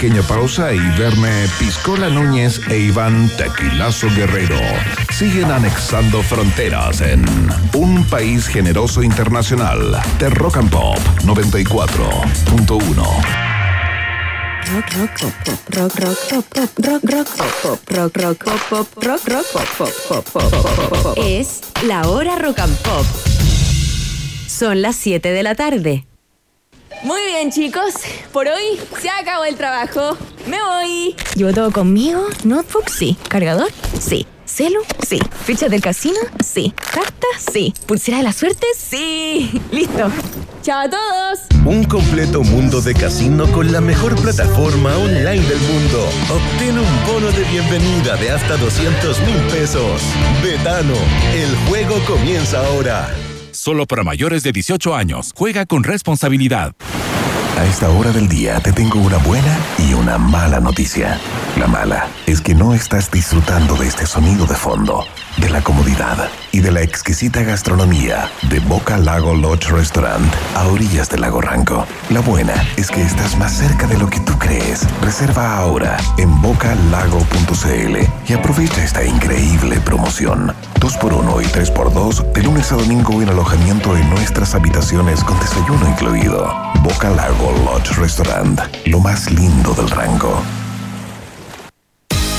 pequeña pausa y verme Piscola Núñez e Iván Tequilazo Guerrero siguen anexando fronteras en un país generoso internacional de Rock and Pop 94.1. Rock, rock, pop, pop, rock, rock, pop, pop, rock, rock, pop, pop, rock, rock, pop, pop, rock, rock, pop, pop, pop, pop, pop, pop. Es la hora rock and pop. Son las 7 de la tarde. Muy bien, chicos. Por hoy se acabó el trabajo. Me voy. ¿Llevo todo conmigo? ¿Notebook? Sí. ¿Cargador? Sí. ¿Celu? Sí. ¿Fichas del casino? Sí. ¿Carta? Sí. ¿Pulsera de la suerte? Sí. Listo. Chao a todos. Un completo mundo de casino con la mejor plataforma online del mundo. Obtén un bono de bienvenida de hasta 200 mil pesos. Betano, el juego comienza ahora. Solo para mayores de 18 años. Juega con responsabilidad. A esta hora del día te tengo una buena y una mala noticia. La mala es que no estás disfrutando de este sonido de fondo, de la comodidad y de la exquisita gastronomía de Boca Lago Lodge Restaurant a orillas del lago Ranco. La buena es que estás más cerca de lo que tú crees. Reserva ahora en bocalago.cl y aprovecha esta increíble promoción. 2x1 y 3x2 de lunes a domingo en alojamiento en nuestras habitaciones con desayuno incluido. Boca Lago Lodge Restaurant, lo más lindo del rango.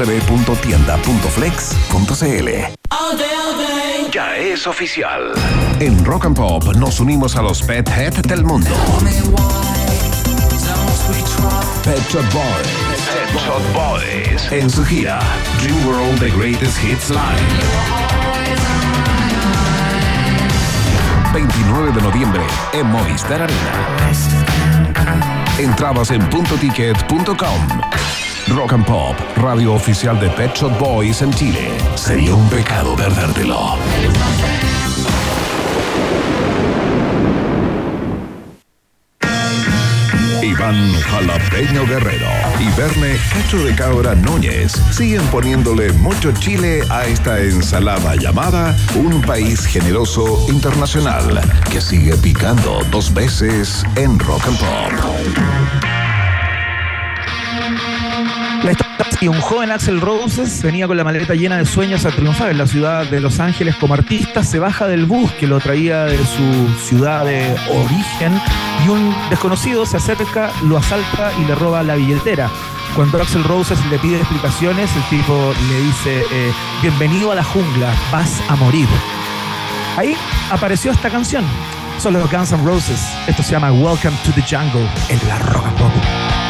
www.tienda.flex.cl. Ya es oficial. En Rock and Pop nos unimos a los Pet Head del mundo. Pet Shop Boys. Pet Shop Boys. En su gira Dream World The Greatest Hits Live. 29 de noviembre en Movistar Arena. Entrabas en puntoticket.com. Rock and Pop, radio oficial de Pet Shop Boys en Chile. Sería un pecado perdértelo. Iván Jalapeño Guerrero y Verne Cacho de Cabra Núñez siguen poniéndole mucho chile a esta ensalada llamada Un País Generoso Internacional que sigue picando dos veces en Rock and Pop. Que un joven Axel Roses venía con la maleta llena de sueños a triunfar en la ciudad de Los Ángeles como artista, se baja del bus que lo traía de su ciudad de origen y un desconocido se acerca, lo asalta y le roba la billetera. Cuando Axel Roses le pide explicaciones, el tipo le dice, eh, bienvenido a la jungla, vas a morir. Ahí apareció esta canción. Son los Guns N' Roses. Esto se llama Welcome to the Jungle en la Rock and Pop.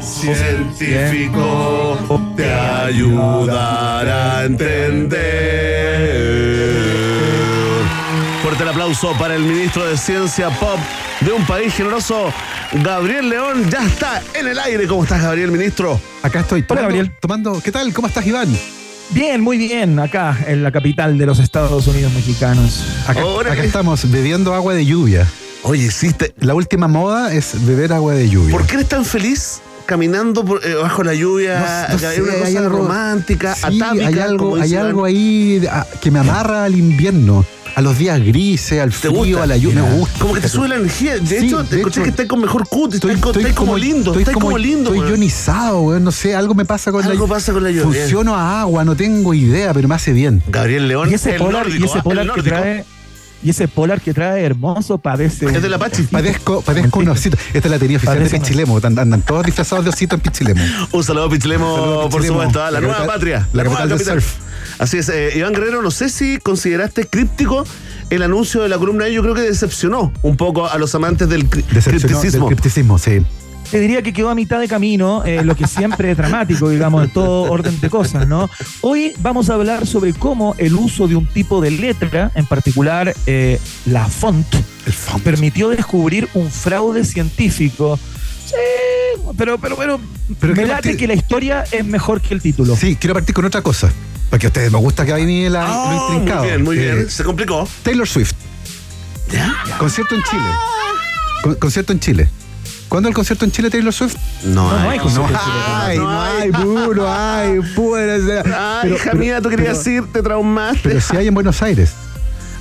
científico te ayudará a entender. Fuerte el aplauso para el ministro de Ciencia Pop de un país generoso, Gabriel León. Ya está en el aire. ¿Cómo estás, Gabriel, ministro? Acá estoy. Hola, Gabriel. Tomando, ¿qué tal? ¿Cómo estás, Iván? Bien, muy bien, acá en la capital de los Estados Unidos mexicanos. Acá, Ahora acá estamos bebiendo agua de lluvia. Oye, hiciste. La última moda es beber agua de lluvia. ¿Por qué eres tan feliz caminando por, eh, bajo la lluvia? No- no hay sé, una hay cosa algo- romántica, Sí, atávica. hay algo, hay algo ahí ah, que me amarra al invierno, a los días grises, al ¿Te frío, gusta? a la lluvia. Me gusta. Como que te sube la energía. De Sí, hecho, te escuché que estás con mejor cut, estás, co- estás como, lindo, estoy estás como, lindo. Estoy ionizado, weón. No sé, algo me pasa con Algo la pasa con la lluvia. Funciono a agua, no tengo idea, pero me hace bien. Gabriel León, Y ese el polar, y nórdico, ese ¿ah? polar El que nórdico. trae, y ese polar que trae hermoso parece. Es del Apache. Padezco, padezco un osito. Esta es la teoría oficial de Pichilemo. Andan, andan todos disfrazados de osito en Pichilemo. Un saludo, Pichilemo, Saludo, por Pichilemo. supuesto, a la, La nueva capital- patria, la nueva capital del surf. Así es, eh, Iván Guerrero, no sé si consideraste críptico el anuncio de la columna yo creo que decepcionó un poco a los amantes del cri- Decepcionó del cripticismo. cripticismo, sí. Te diría que quedó a mitad de camino, eh, lo que siempre es dramático, digamos, en todo orden de cosas, ¿no? Hoy vamos a hablar sobre cómo el uso de un tipo de letra, en particular eh, la font, El font. permitió descubrir un fraude científico. Sí, pero, pero, pero, Pero me late que la historia es mejor que el título. Sí, quiero partir con otra cosa. Porque a ustedes me gusta que ahí la, Ah, lo intrincado. muy bien, muy bien. Eh, Se complicó. Taylor Swift. Concierto en Chile. Con- concierto en Chile. ¿Cuándo el concierto en Chile, Taylor Swift? No, No, no hay concierto en No Chile. hay, no hay, puro, ay, puede ser. Ay, Pero- hija pero- mía, tú querías pero- ir, te traumaste. Pero si hay en Buenos Aires.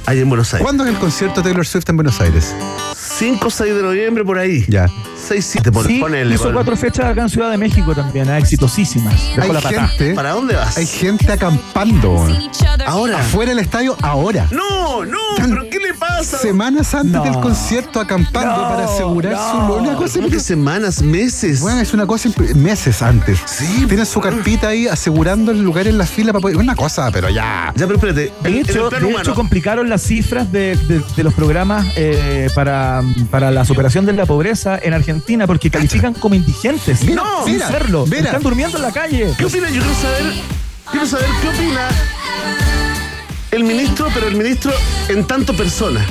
Hay en Buenos Aires. ¿Cuándo es el concierto de Taylor Swift en Buenos Aires? 5 o 6 de noviembre por ahí. Ya. 6, 7, pon, Sí, ponele, hizo cuatro fechas acá en Ciudad de México también, ah, exitosísimas. Dejó Hay la gente, ¿Para dónde vas? hay gente acampando. Ahora. Afuera del estadio, ahora. No, no, pero ¿qué le pasa? Semanas antes No. del concierto acampando No, para asegurar no. su Una cosa ¿Cómo que semanas, meses? Bueno, es una cosa meses antes. Sí, Tienen su carpita ahí asegurando el lugar en la fila para poder. Una cosa, pero ya. Ya, pero espérate. De hecho, de hecho, complicaron las cifras de, de- de los programas eh, para, para la superación de la pobreza en Argentina porque califican como indigentes. Mira, no, sin mira, serlo. mira. Están durmiendo en la calle. ¿Qué opina? Yo quiero saber, quiero saber qué opina el ministro, pero el ministro en tanto persona.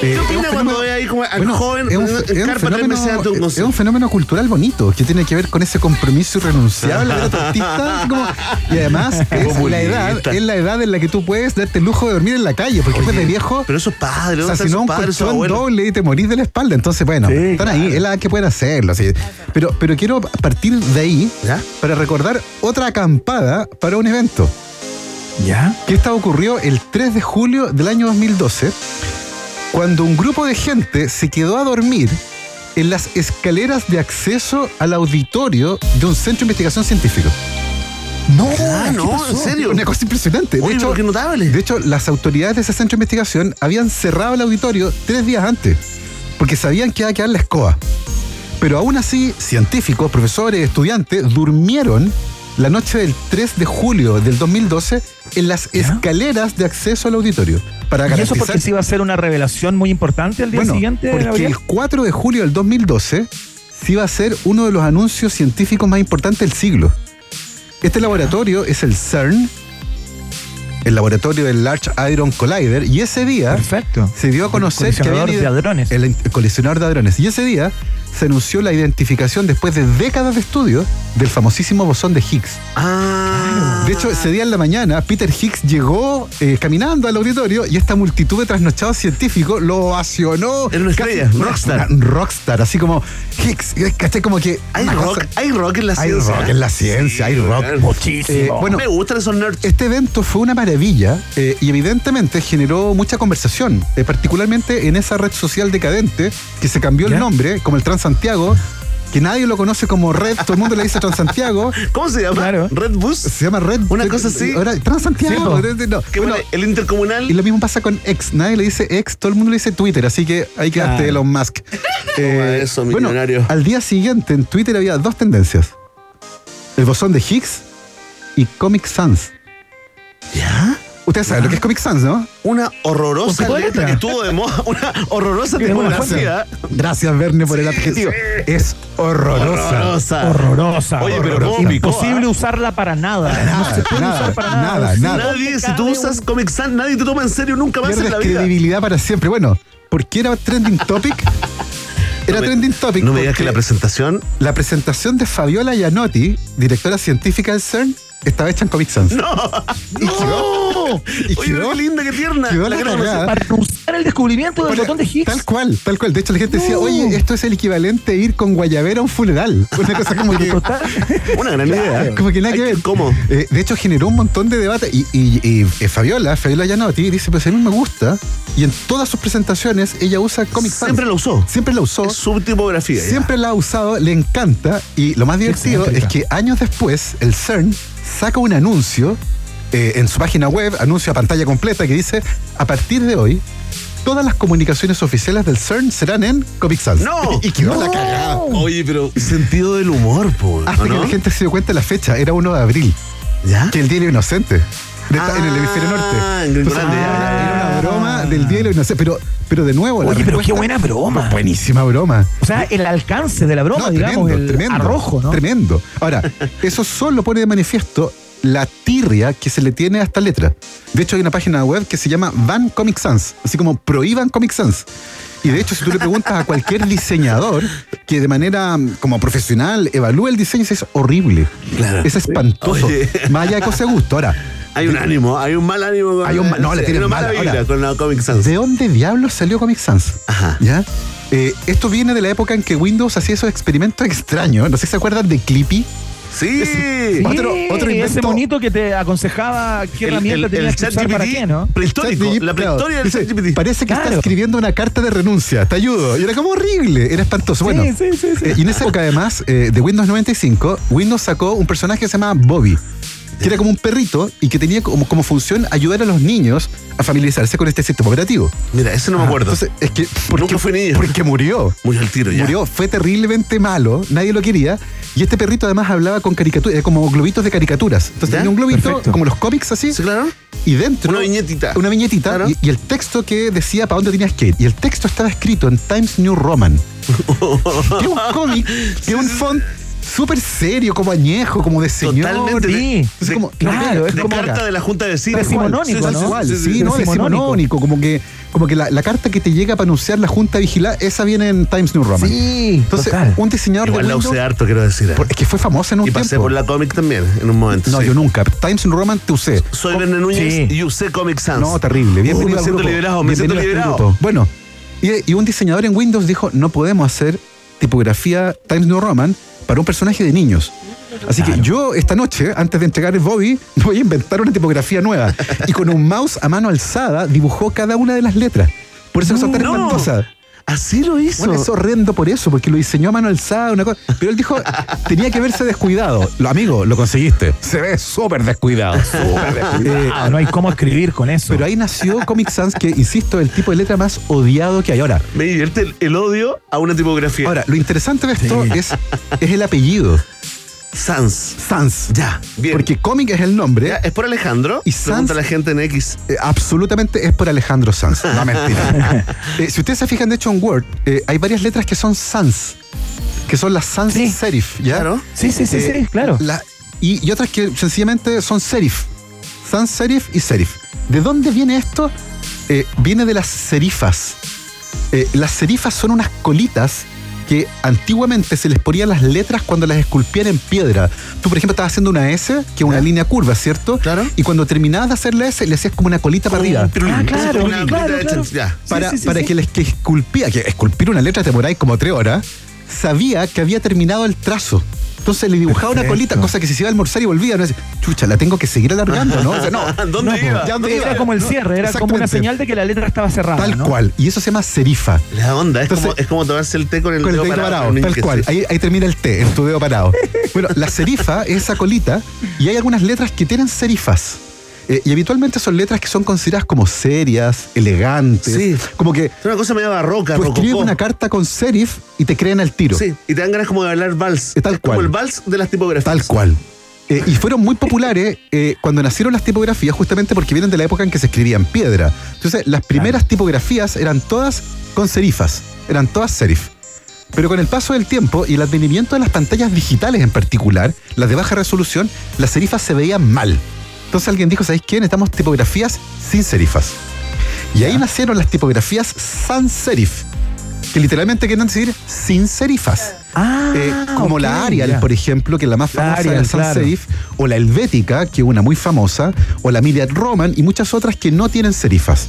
¿Qué Eh, opina es un cuando fenómeno- ve ahí como al bueno, joven es un, en es un fenómeno, un es un fenómeno cultural bonito que tiene que ver con ese compromiso irrenunciable de los artistas. así como- y además es la, edad, es la edad en la que tú puedes darte el lujo de dormir en la calle, porque después de viejo. Pero eso es padre, O ¿dónde sea, si no, un colchón doble y te morís de la espalda. Entonces, bueno, Sí, están ahí, es la edad que pueden hacerlo. así. Pero, pero quiero partir de ahí ¿Ya? para recordar otra acampada para un evento. ¿Ya? que esta ocurrió el 3 de julio del año 2012, cuando un grupo de gente se quedó a dormir en las escaleras de acceso al auditorio de un centro de investigación científico. No, Ah, ¿qué no, pasó? en serio. Una cosa impresionante. De Oye, hecho, pero qué notable. de hecho, las autoridades de ese centro de investigación habían cerrado el auditorio tres días antes, porque sabían que iba a quedar la escoba. Pero aún así, científicos, profesores, estudiantes durmieron la noche del 3 de julio del 2012 en las escaleras de acceso al auditorio. Para ¿Y eso porque se iba a ser una revelación muy importante al día bueno, siguiente, porque Gabriel? el 4 de julio del 2012 se iba a ser uno de los anuncios científicos más importantes del siglo. Este laboratorio es el CERN, el laboratorio del Large Hadron Collider, y ese día Perfecto. se dio a conocer que Colisionador habían de hadrones. El, el colisionador de hadrones. Y ese día se anunció la identificación después de décadas de estudio del famosísimo bosón de Higgs. Ah. De hecho, ese día en la mañana, Peter Higgs llegó eh, caminando al auditorio y esta multitud de trasnochados científicos lo ovacionó. Era una Casi estrella, rockstar. una rockstar, así como Higgs, ¿cachai? Como que. hay rock, cosa- hay rock en la Hay ciencia. rock en la ciencia, hay rock. Muchísimo. Eh, bueno, Me gustan esos nerds. este evento fue una maravilla eh, y evidentemente generó mucha conversación, eh, particularmente en esa red social decadente que se cambió ¿Ya? el nombre, como el Transantiago, que nadie lo conoce como Red, todo el mundo le dice Transantiago. ¿Cómo se llama? Claro. Red Bus. Se llama Red. Una cosa así. Ahora, Transantiago. Sí, no. Bueno, bueno, el intercomunal. y lo mismo pasa con X. Nadie le dice X, todo el mundo le dice Twitter, así que hay que darte Claro. Elon Musk. Eh, eso, bueno, millonario. al día siguiente en Twitter había dos tendencias: el bosón de Higgs y Comic Sans. ¿Ya? Ustedes saben lo que es Comic Sans, ¿no? Una horrorosa ¿Por qué letra letra? que estuvo de moda. Una horrorosa tipografía. Gracias, Verne, por el adjetivo. Es horrorosa. Horrorosa. Horrorosa. Oye, pero horrorosa. ¿cómo Imposible ah? usarla para nada. no se puede nada, usar para nada. nada, nada. Nadie, si tú usas un- Comic Sans, nadie te toma en serio nunca más en la vida. credibilidad para siempre. Bueno, ¿por qué era trending topic? Era No me- trending topic. No me digas que la presentación. la presentación de Fabiola Gianotti, directora científica del CERN, estaba hecha en Comic Sans. ¡No! Quedó- y Oye, quedó- qué linda, qué tierna. quedó La conocer. Para anunciar el descubrimiento del botón de Higgs. Tal cual, tal cual. De hecho, la gente decía, No. oye, esto es el equivalente a ir con Guayabera a un funeral. Una cosa como que. Una gran idea. Como que nada que Ay, ver. ¿Cómo? Eh, de hecho, generó un montón de debate. Y, y- y, eh, Fabiola, Fabiola Gianotti, dice: Pues a mí me gusta. Y en todas sus presentaciones, ella usa Comic Sans. Siempre la usó. Siempre la usó. Es su tipografía. ya. Siempre la ha usado, le encanta. Y lo más divertido es que años después, el CERN saca un anuncio eh, en su página web, anuncio a pantalla completa, que dice: A partir de hoy, todas las comunicaciones oficiales del CERN serán en Comic Sans. ¡No! Y quedó la cagada. Oye, pero sentido del humor, po. Hasta ¿o que no? la gente se dio cuenta de la fecha, era 1 de abril, ¿Ya? que el Día de los Inocentes. De esta- en el hemisferio norte. Ah, en Gringolandia, ya, ya, ya. era una broma del Día de los Inocentes. Pero, pero de nuevo, la Oye, pero qué respuesta- buena broma. Buenísima broma. O sea, el alcance de la broma, No, digamos, tremendo, el tremendo, arrojo, ¿no? Tremendo. Ahora, eso solo pone de manifiesto la tirria que se le tiene a esta letra. De hecho, hay una página web que se llama Ban Comic Sans, así como prohíban Comic Sans. Y de hecho, si tú le preguntas a cualquier diseñador que de manera mm, como profesional evalúe el diseño, es horrible. Claro. Es espantoso. Oye. Más allá de cosa de gusto. Ahora, Hay un ánimo, hay un mal ánimo con Hay un no, le tienen una mala mala. vibra Ahora, con la Comic Sans. ¿De dónde diablos salió Comic Sans? Ajá. ¿Ya? Eh, esto viene de la época en que Windows hacía esos experimentos extraños. No sé si se acuerdan de Clippy. Sí. Sí, Otro- otro ese invento- monito que te aconsejaba qué herramienta tenías que usar para qué, ¿no? prehistórico, la claro, prehistoria del dice, ChatGPT. Parece que está escribiendo una carta de renuncia. Te ayudo. Y era como horrible. Era espantoso. Bueno, sí, sí, sí. eh, y en esa época, además, eh, de Windows 95, Windows sacó un personaje que se llamaba Bobby. Que era como un perrito y que tenía como, como función ayudar a los niños a familiarizarse con este sistema operativo. Mira, ese no me acuerdo. Entonces, es que. Nunca fui niño. Porque murió. Murió al tiro ya. Murió, fue terriblemente malo, nadie lo quería. Y este perrito además hablaba con caricaturas, como globitos de caricaturas. Entonces ¿Ya? tenía un globito, Perfecto. como los cómics así, Sí, claro. y dentro. Una viñetita. Una viñetita. Claro. Y, y el texto que decía para dónde tenías que ir. Y el texto estaba escrito en Times New Roman. que un cómic, que es un font súper serio, como añejo, como de señor. Totalmente. De, Es de- como- claro, es de como carta acá. de la Junta de Vecinos. Decimonónico, ¿no? cual, sí, no, decimonónico, como que, como que la, la carta que te llega para anunciar la Junta Vigilar, esa viene en Times New Roman. Sí, Entonces, total. un diseñador Igual de la Windows, usé harto, quiero decir. por- es que fue famosa en un Y pasé tiempo. por la cómic también, en un momento. No, sí. yo nunca. Times New Roman te usé. Soy Verne Núñez Sí. y usé Comic Sans. No, terrible. Bienvenido Uh, me siento liberado, me siento Bienvenido liberado. Bueno, y, y un diseñador en Windows dijo, no podemos hacer tipografía Times New Roman para un personaje de niños. Así que yo esta noche, antes de entregar el Bobby, voy a inventar una tipografía nueva. Y con un mouse a mano alzada dibujó cada una de las letras. Por eso no, son tan No. espantosas. Así lo hizo. Bueno, es horrendo por eso, porque lo diseñó a mano alzada, una cosa. Pero él dijo, tenía que verse descuidado. Lo, amigo, lo conseguiste. Se ve súper descuidado. Súper descuidado. Ah, no hay cómo escribir con eso. Pero ahí nació Comic Sans, que, insisto, es el tipo de letra más odiado que hay. Ahora, Me divierte el, el odio a una tipografía. ahora lo interesante de esto es, es el apellido, Sans. Sans. Ya, bien. Porque Comic es el nombre, Ya, ¿Es por Alejandro? Y Pregunta Sans- la gente en X. eh, absolutamente es por Alejandro Sans. No, mentira. Eh, si ustedes se fijan, de hecho, en Word, eh, hay varias letras que son Sans, que son las Sans Sí. serif, ¿ya? Claro. Sí, sí, sí, Eh, sí, claro. la- y, y otras que sencillamente son serif. Sans serif y serif. ¿De dónde viene esto? Eh, viene de las serifas. Eh, las serifas son unas colitas que antiguamente se les ponían las letras cuando las esculpían en piedra. Tú, por ejemplo, estabas haciendo una S, que es una línea curva, ¿cierto? Claro. Y cuando terminabas de hacer la S, le hacías como una colita para arriba. Ah, claro, una claro, Ya. Para, sí, sí, para que les que esculpía, que esculpir una letra te demoráis como tres horas, sabía que había terminado el trazo. Entonces le dibujaba una colita, cosa que si se iba a almorzar y volvía, no es, chucha, la tengo que seguir alargando, ¿no? O sea, no, ¿Dónde No, iba? ¿Ya dónde era iba? como el cierre, era como una señal de que la letra estaba cerrada. Tal ¿no? cual. Y eso se llama serifa. La onda, es, Entonces- como, es como tomarse el té con el, Con el dedo dedo parado. tal cual. Ahí, ahí termina el T, en tu dedo parado. Bueno, la serifa es esa colita y hay algunas letras que tienen serifas. Eh, y habitualmente son letras que son consideradas como serias, elegantes. Sí. Como que Es una cosa medio barroca, tú escribes una carta con serif y te creen al tiro. Sí, y te dan ganas como de hablar vals. Eh, tal es como cual. el vals de las tipografías. Tal cual. Eh, y fueron muy populares eh, cuando nacieron las tipografías justamente porque vienen de la época en que se escribía en piedra. Entonces, las primeras tipografías eran todas con serifas, eran todas serif. Pero con el paso del tiempo y el advenimiento de las pantallas digitales en particular, las de baja resolución, las serifas se veían mal. Entonces alguien dijo, ¿sabéis qué? Necesitamos tipografías sin serifas. Y ahí nacieron las tipografías sans serif, que literalmente quieren decir sin serifas. Ah, Eh, como la Arial, por ejemplo, que es la más La famosa Arial, del sans claro. serif, o la Helvética, que es una muy famosa, o la Myriad Roman y muchas otras que no tienen serifas.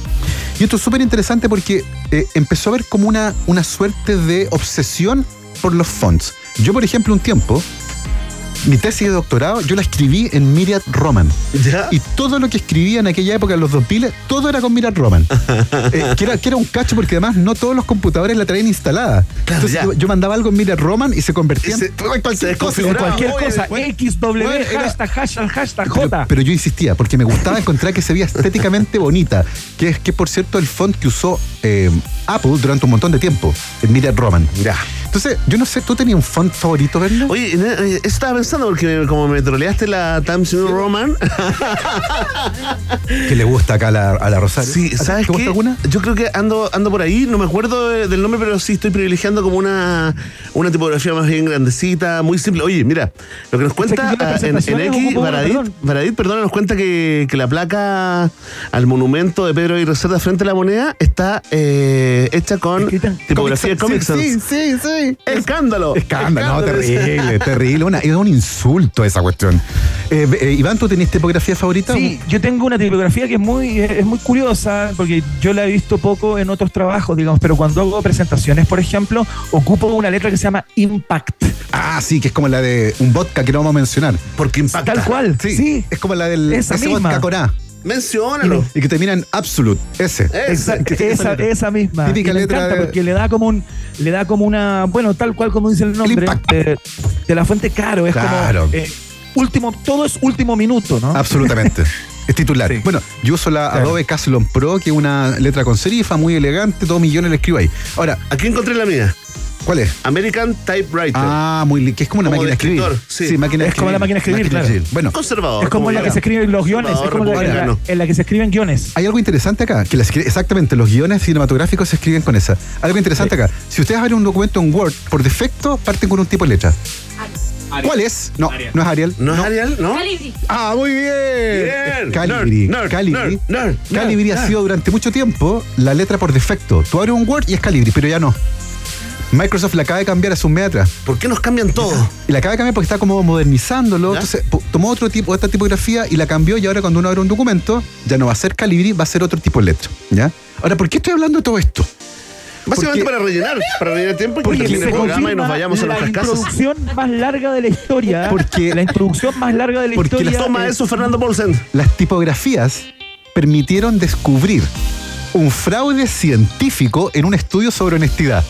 Y esto es súper interesante porque eh, empezó a ver como una, una suerte de obsesión por los fonts. Yo, por ejemplo, un tiempo, mi tesis de doctorado, yo la escribí en Myriad Roman. ¿Ya? Y todo lo que escribía en aquella época, en los 2000, todo era con Myriad Roman. Eh, que, era, que era un cacho porque además no todos los computadores la traían instalada. Claro, Entonces yo, yo mandaba algo en Myriad Roman y se convertía Y se- en cualquier cosa. En cualquier Oye, cosa, bueno, X, W, bueno, era- hashtag, hashtag, hashtag, Pero, J. pero yo insistía, porque me gustaba encontrar que se veía estéticamente bonita, que es que por cierto el font que usó eh, Apple durante un montón de tiempo, el Myriad Roman. Ya. Entonces, yo no sé, ¿tú tenías un font favorito, Berna? Oye, eh, eh, eso estaba pensando porque como me troleaste la Times New Roman. que le gusta acá a la, a la Rosario. Sí, ¿A ti ¿sabes ¿Te gusta alguna? Yo creo que ando, ando por ahí, no me acuerdo de- del nombre, pero sí estoy privilegiando como una, una tipografía más bien grandecita, muy simple. Oye, mira, lo que nos cuenta que en ah, en, en X, Baradit, perdón. Baradit, perdón, nos cuenta que, que la placa al monumento de Pedro y Reserva frente a la moneda está eh, hecha con tipografía de Comic Sans. sí, sí, sí. Escándalo. Escándalo, no, terrible, terrible. Una, es un insulto esa cuestión. Eh, eh, Iván, ¿tú tenías tipografía favorita? Sí, yo tengo una tipografía que es muy, es muy curiosa, porque yo la he visto poco en otros trabajos, digamos, pero cuando hago presentaciones, por ejemplo, ocupo una letra que se llama Impact. Ah, sí, que es como la de un vodka que no vamos a mencionar. Porque impacta. Tal cual, Sí, sí. es como la del Esa ese misma. vodka con A. Menciónalo. Y que termina en Absolute, ese. Esa, esa, misma. Típica me letra encanta de- porque le da como un, le da como una, bueno, tal cual como dice el nombre, de, de la fuente caro. Es Claro. como eh, último, todo es último minuto, ¿no? Absolutamente. Es titular. Sí. Bueno, yo uso la Claro. Adobe Caslon Pro, que es una letra con serifa, muy elegante, dos millones le escribo ahí. Ahora, Aquí encontré la mía. ¿Cuál es? American Typewriter. Ah, muy li- que es como una Como máquina de escribir. escritor, sí. máquina de Es como la máquina de escribir, claro. Bueno, Conservador. es como en la que se escriben los guiones, es como la, en, la, en la que se escriben guiones. hay algo interesante acá, que exactamente, los guiones cinematográficos se escriben con esa. Algo interesante acá. Si ustedes abren un documento en Word, por defecto parten con un tipo de letra. ¿Cuál es? No, no es Arial. ¿No es Arial? ¿No? Calibri. Ah, muy bien. Bien. Calibri. Nerd, nerd, Calibri. nerd, nerd, Calibri nerd, ha sido durante mucho tiempo la letra por defecto. Tú abres un Word y es Calibri, pero ya no. Microsoft la acaba de cambiar hace un mes atrás. ¿Por qué nos cambian todo? Y la acaba de cambiar porque está como modernizándolo. ¿Ya? Entonces tomó otro tipo, esta tipografía y la cambió. Y ahora cuando uno abre un documento, ya no va a ser Calibri, va a ser otro tipo de letra. ¿Ya? Ahora, ¿por qué estoy hablando de todo esto? Básicamente Porque- para rellenar, para rellenar tiempo y que Porque termine se el programa y nos vayamos a la nuestras casas. introducción más larga de la historia. Porque- la introducción más larga de la porque historia. Toma es- eso, Fernando Paulsen. Las tipografías permitieron descubrir un fraude científico en un estudio sobre honestidad.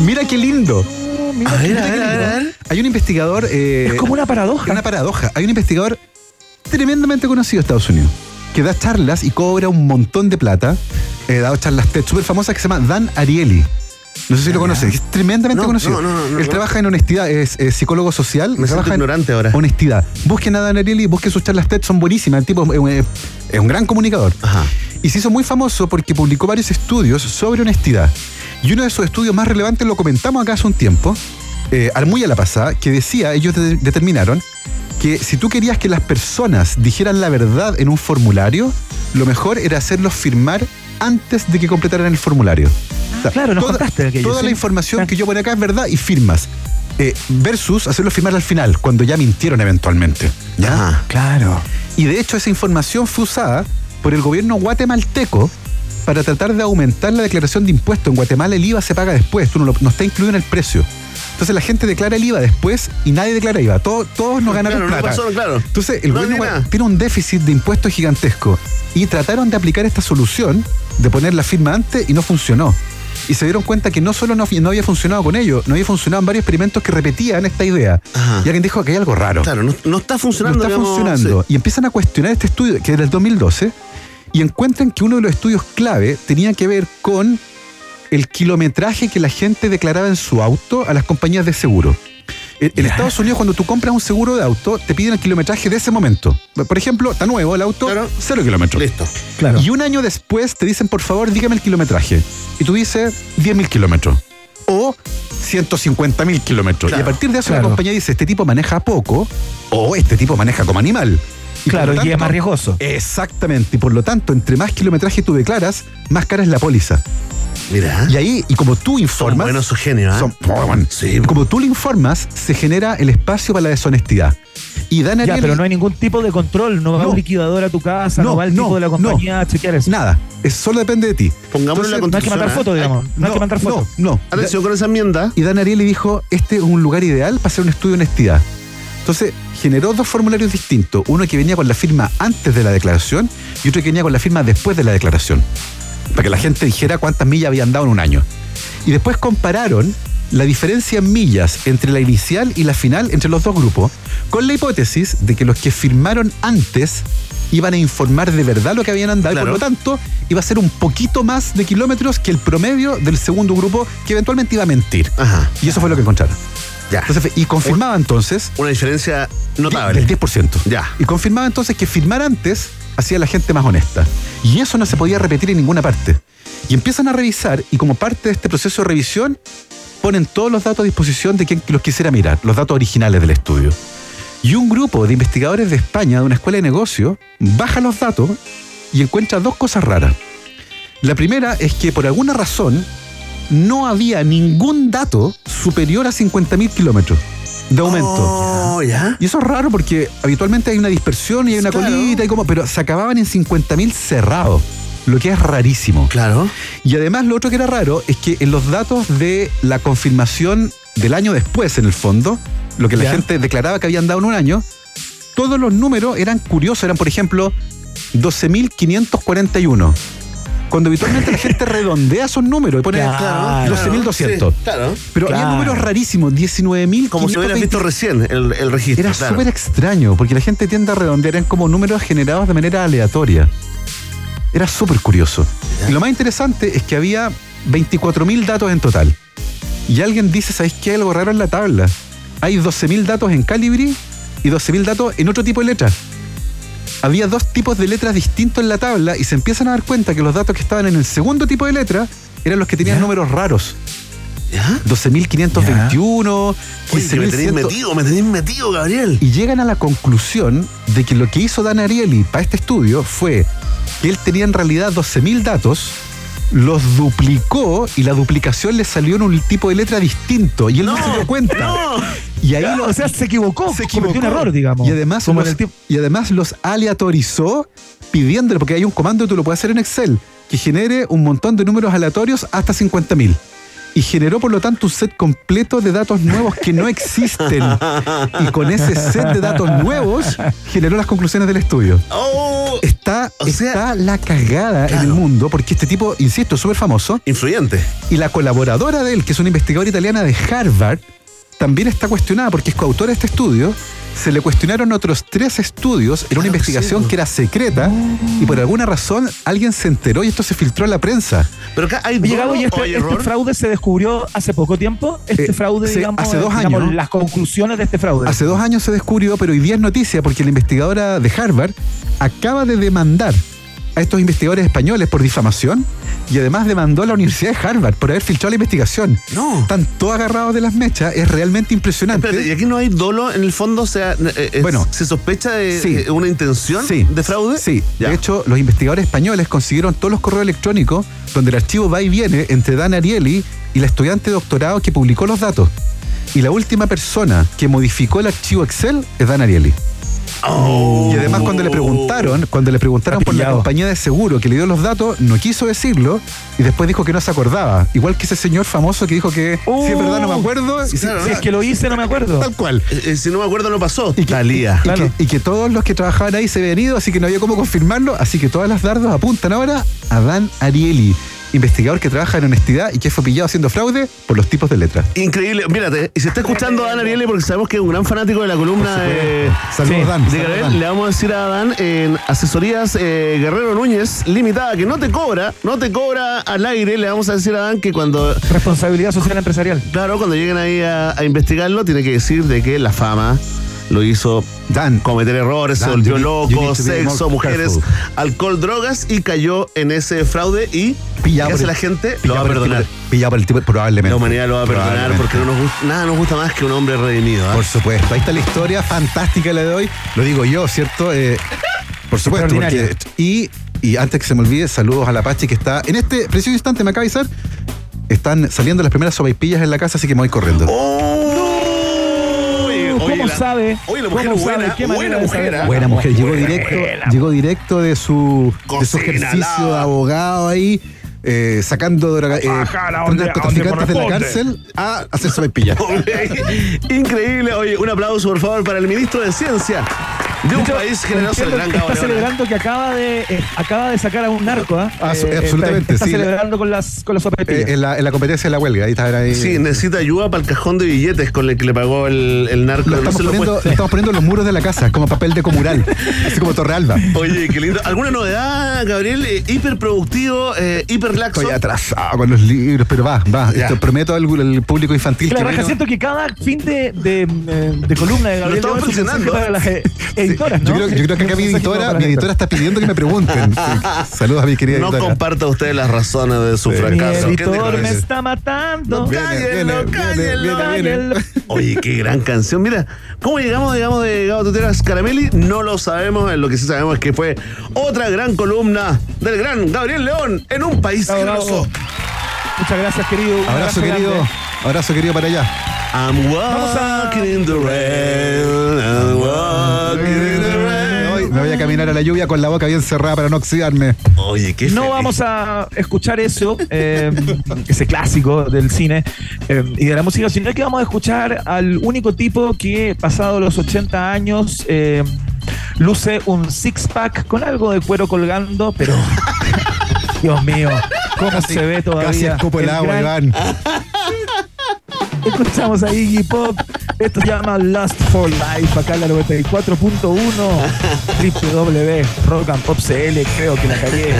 Mira qué lindo. Mira A qué ver, a ver, lindo. a ver, a ver. Hay un investigador. eh, Es como una paradoja. Una paradoja. Hay un investigador tremendamente conocido en Estados Unidos que da charlas y cobra un montón de plata. Eh, da charlas TED súper famosas que se llama Dan Ariely. No sé si lo conocen, es tremendamente No, conocido. no, no, no, Él no. trabaja en honestidad, es, psicólogo social. Me siento trabaja en ignorante ahora. Honestidad. Busquen a Dan Ariely, busquen sus charlas TED, son buenísimas. El tipo es un, es un gran comunicador. Ajá. Y se hizo muy famoso porque publicó varios estudios sobre honestidad. Y uno de esos estudios más relevantes lo comentamos acá hace un tiempo, eh, al muy a la pasada, que decía, ellos de- determinaron que si tú querías que las personas dijeran la verdad en un formulario, lo mejor era hacerlos firmar antes de que completaran el formulario. O sea, claro, nos toda, contaste aquello, toda sí. la información Claro. que yo pongo acá es verdad y firmas. Eh, versus hacerlos firmar al final, cuando ya mintieron eventualmente. ¿ya? Ajá. Claro. Y de hecho esa información fue usada por el gobierno guatemalteco para tratar de aumentar la declaración de impuestos. En Guatemala el IVA se paga después, tú no, lo- no está incluido en el precio. Entonces la gente declara el IVA después y nadie declara IVA. Todo- todos nos ganaron Claro, no plata. pasó, claro. Entonces el No gobierno tiene un déficit de impuestos gigantesco y trataron de aplicar esta solución de poner la firma antes y no funcionó. Y se dieron cuenta que no solo no, no había funcionado con ellos, no había funcionado en varios experimentos que repetían esta idea. Ajá. Y alguien dijo que hay algo raro. Claro, no, no está No funcionando. está digamos, funcionando. sí. Y empiezan a cuestionar este estudio, que era del 2012, y encuentran que uno de los estudios clave tenía que ver con el kilometraje que la gente declaraba en su auto a las compañías de seguro. En, en Estados Unidos, cuando tú compras un seguro de auto, te piden el kilometraje de ese momento. Por ejemplo, está nuevo el auto, Claro. cero kilómetros. Listo. Claro. Y un año después te dicen, por favor, dígame el kilometraje. Y tú dices 10.000 kilómetros. O 150.000 kilómetros. Claro, y a partir de eso claro. la compañía dice, este tipo maneja poco o este tipo maneja como animal. Y Claro, y es más riesgoso. Exactamente. Y por lo tanto, entre más kilometraje tú declaras, más cara es la póliza. Mira. Y ahí, y como tú Son informas... buenos sus genios, ¿ah? son- oh, bueno. Sí. Como tú le informas, se genera el espacio para la deshonestidad. Y Dan Ya, pero no hay ningún tipo de control, no va No. un liquidador a tu casa, no, No, va el no, tipo de la compañía a chequear eso. Nada. Es, solo depende de ti. Pongámosle la Entonces, No hay que mandar Constitución, fotos, ¿eh? digamos. No, hay que mandar fotos. No, no. Atención con esa enmienda. Y Dan Ariely dijo, este es un lugar ideal para hacer un estudio de honestidad. Entonces, generó dos formularios distintos. Uno que venía con la firma antes de la declaración y otro que venía con la firma después de la declaración. Para que la gente dijera cuántas millas habían dado en un año. Y después compararon la diferencia en millas entre la inicial y la final entre los dos grupos, con la hipótesis de que los que firmaron antes iban a informar de verdad lo que habían andado y por lo tanto iba a ser un poquito más de kilómetros que el promedio del segundo grupo que eventualmente iba a mentir. Ajá. Y eso fue lo que encontraron. Ya. Entonces, y confirmaba entonces Una diferencia notable. del 10%. Ya. Y confirmaba entonces que firmar antes hacía a la gente más honesta. Y eso no se podía repetir en ninguna parte. Y empiezan a revisar y como parte de este proceso de revisión ponen todos los datos a disposición de quien los quisiera mirar, los datos originales del estudio. Y un grupo de investigadores de España, de una escuela de negocio, baja los datos y encuentra dos cosas raras. La primera es que por alguna razón no había ningún dato superior a 50.000 kilómetros de aumento. Oh, ya. Y eso es raro porque habitualmente hay una dispersión y hay una Claro. colita y como, pero se acababan en 50.000 cerrados, lo que es rarísimo. Claro. Y además lo otro que era raro es que en los datos de la confirmación del año después, en el fondo, lo que la gente declaraba que habían dado en un año, todos los números eran curiosos, eran por ejemplo 12.541. Cuando habitualmente la gente redondea esos números y pone Claro, 12.200. Sí, claro. Pero había números rarísimos, 19.000. Como si hubieras visto recién el, el registro. Era súper extraño, porque la gente tiende a redondear, eran como números generados de manera aleatoria. Era súper curioso. Y lo más interesante es que había 24.000 datos en total. Y alguien dice, ¿sabéis qué? Hay algo raro en la tabla. Hay 12.000 datos en Calibri y 12.000 datos en otro tipo de letras. Había dos tipos de letras distintos en la tabla y se empiezan a dar cuenta que los datos que estaban en el segundo tipo de letra eran los que tenían ¿Ya? números raros. ¿Ya? 12.521, Oye, que me tenéis 15.100. metido, me tenéis metido, Gabriel. Y llegan a la conclusión de que lo que hizo Dan Ariely para este estudio fue que él tenía en realidad 12.000 datos, los duplicó y la duplicación le salió en un tipo de letra distinto y él no, se dio cuenta. No. Y ahí lo, o sea, se equivocó, se cometió equivocó. un error, digamos. Y además, los, el y además los aleatorizó pidiéndole, porque hay un comando que tú lo puedes hacer en Excel, que genere un montón de números aleatorios hasta 50.000. Y generó, por lo tanto, un set completo de datos nuevos que no existen. Y con ese set de datos nuevos, generó las conclusiones del estudio. Oh, Está, O sea, está la cagada en el mundo, porque este tipo, insisto, es súper famoso. influyente. Y la colaboradora de él, que es una investigadora italiana de Harvard, también está cuestionada porque es coautora de este estudio. Se le cuestionaron otros tres estudios en una Claro, investigación que era secreta y por alguna razón alguien se enteró y esto se filtró a la prensa. Pero acá hay Oye, Gabo, ¿y este, hay este error. fraude se descubrió hace poco tiempo? Este Eh, fraude, sí, digamos, hace dos digamos, años. las conclusiones de este fraude. Hace dos años se descubrió, pero hoy día es noticia porque la investigadora de Harvard acaba de demandar a estos investigadores españoles por difamación y además demandó a la Universidad de Harvard por haber filtrado la investigación. No. Están todos agarrados de las mechas, es realmente impresionante. Espérate, ¿y aquí no hay dolo en el fondo? O sea, eh, es- Bueno, ¿se sospecha de sí. de una intención Sí. de fraude? Sí, Ya. de hecho, los investigadores españoles consiguieron todos los correos electrónicos donde el archivo va y viene entre Dan Ariely y la estudiante de doctorado que publicó los datos. Y la última persona que modificó el archivo Excel es Dan Ariely. Oh. Y además cuando le preguntaron, cuando le preguntaron por la compañía de seguro que le dio los datos, no quiso decirlo y después dijo que no se acordaba. Igual que ese señor famoso que dijo que si es verdad no me acuerdo. y si- claro, Si es que lo hice, no me acuerdo. Tal cual. Eh, eh, si no me acuerdo, no pasó. Y que, Talía. y Claro. que- y que todos los que trabajaban ahí se habían ido, así que no había cómo confirmarlo. Así que todas las dardos apuntan ahora a Dan Ariely, investigador que trabaja en honestidad y que fue pillado haciendo fraude por los tipos de letras. Increíble. Mírate, y se está escuchando a Dan Ariely porque sabemos que es un gran fanático de la columna de, Saludos, Sí. Dan. de saludos, Gabriel. Dan. Le vamos a decir a Dan en Asesorías eh, Guerrero Núñez Limitada, que no te cobra, no te cobra al aire. Le vamos a decir a Dan que cuando Responsabilidad social empresarial. Claro, cuando lleguen ahí a, a investigarlo, tiene que decir de que la fama lo hizo Dan. cometer errores, se Dan, volvió you need- you loco, sexo, mujeres, careful. alcohol, drogas y cayó en ese fraude y Pillado ¿qué hace el- la gente? Lo va a perdonar. tipo- Pillado por el tipo, probablemente. La humanidad lo va a perdonar porque no nos gusta, nada nos gusta más que un hombre redimido. ¿ah? Por supuesto, ahí está la historia fantástica la de hoy. Lo digo yo, ¿cierto? Eh, por supuesto. Porque- y, y antes que se me olvide, saludos a la Pachi que está en este preciso instante, me acaba de avisar. Están saliendo las primeras sopaipillas en la casa, así que me voy corriendo. Oye, ¿Cómo oye, la- sabe? Oye, la mujer ¿Cómo buena, buena de mujer. ¿ah? Buena mujer, llegó Buena directo, llegó directo de su, de su ejercicio de abogado ahí, eh, sacando droga- eh, narcotraficantes de la cárcel a hacer sopaipillas. Increíble. Oye, un aplauso, por favor, para el ministro de Ciencia de un De hecho, país generoso, el gran Está celebrando que acaba de, eh, acaba de sacar a un narco, ¿ah? Ah, Eh, absolutamente, Está, sí. está celebrando con las, con las Eh, en, la, en la competencia de la huelga, ahí está ahí. Sí, necesita ayuda para el cajón de billetes con el que le pagó el, el narco. Lo estamos, lo poniendo, lo estamos poniendo en los muros de la casa, como papel de comural, así como Torrealba. Oye, qué lindo. ¿Alguna novedad, Gabriel? Eh, hiperproductivo, eh, hiperlaxo. Estoy atrasado con los libros, pero va, va. Esto prometo al, al público infantil la que raja, siento que cada fin de, de, de columna de Gabriel estamos León es un mensaje funcionando. para Yo ¿no? creo, yo creo que acá mi editora, mi editora está pidiendo que me pregunten. Sí. Saludos a mi querida No editora. comparta usted las razones de su Sí. Mi fracaso. ¿Qué te editor me está matando. Viene, Cállenlo, viene, viene, cállenlo, viene, viene. Cállenlo. Oye, qué gran canción. Mira, ¿cómo llegamos, digamos, de Gabo Tuteras Caramelli? No lo sabemos. Lo que sí sabemos es que fue otra gran columna del gran Gabriel León en un país generoso. Muchas gracias, querido. Un Abrazo querido, abrazo querido para allá. I'm walking in the rain. Caminar a la lluvia con la boca bien cerrada para no oxidarme. Oye, qué No feliz. vamos a escuchar eso, eh, ese clásico del cine eh, y de la música, sino que vamos a escuchar al único tipo que, pasado los 80 años, eh, luce un six-pack con algo de cuero colgando, pero. Dios mío, cómo se ve todavía. Casi escupo el agua, gran- Iván. Escuchamos a Iggy Pop. Esto se llama Last for Life, acá en la 94.1 www Rock and Pop CL, creo que la cagué.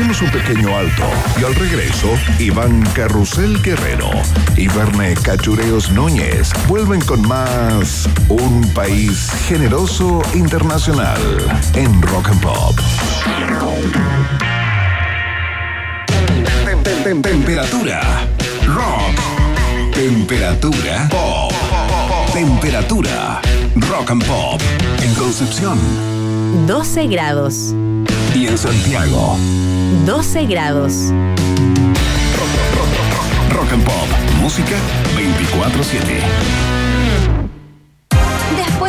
Hacemos un pequeño alto y al regreso, Iván Carrusel Guerrero y Verne Cachureos Núñez vuelven con más Un País Generoso Internacional en Rock and Pop. Temperatura rock. Temperatura pop. Temperatura rock and pop. En Concepción 12 grados. Y en Santiago. 12 grados. Rock and pop. Música 24-7.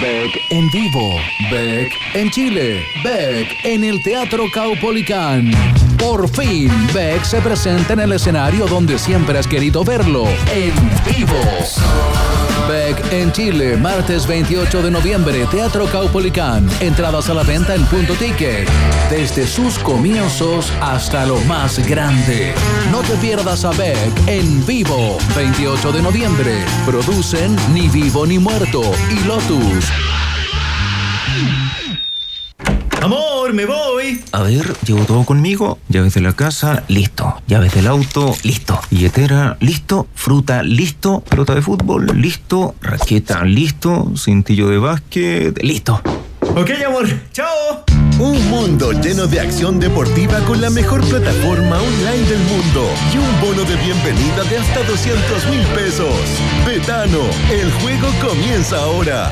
Beck en vivo. Beck en Chile. Beck en el Teatro Caupolicán. Por fin, Beck se presenta en el escenario donde siempre has querido verlo. En vivo. Beck en Chile, martes 28 de noviembre, Teatro Caupolicán. Entradas a la venta en punto ticket. Desde sus comienzos hasta lo más grande. No te pierdas a Beck en vivo, 28 de noviembre. Producen Ni Vivo ni Muerto y Lotus. Amor, me voy. A ver, llevo todo conmigo. Llaves de la casa, listo. Llaves del auto, listo. Billetera, listo. Fruta, listo. Pelota de fútbol, listo. Raqueta, listo. Cintillo de básquet, listo. Ok, amor. Chao. Un mundo lleno de acción deportiva con la mejor plataforma online del mundo y un bono de bienvenida de hasta 200 mil pesos. Betano, el juego comienza ahora.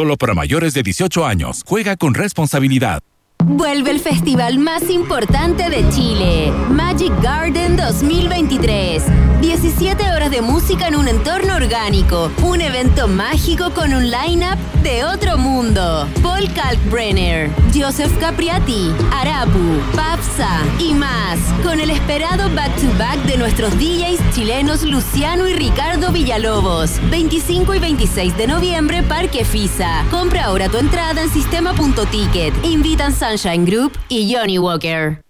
Solo para mayores de 18 años. Juega con responsabilidad. Vuelve el festival más importante de Chile, Magic Garden 2023. 17 horas de música en un entorno orgánico, un evento mágico con un line-up de otro mundo. Paul Kalkbrenner, Joseph Capriati, Arapu, Papsa y más, con el esperado back-to-back de nuestros DJs chilenos Luciano y Ricardo Villalobos. 25 y 26 de noviembre, Parque Fisa. Compra ahora tu entrada en sistema.ticket. Invitan Sunshine Group y Johnny Walker.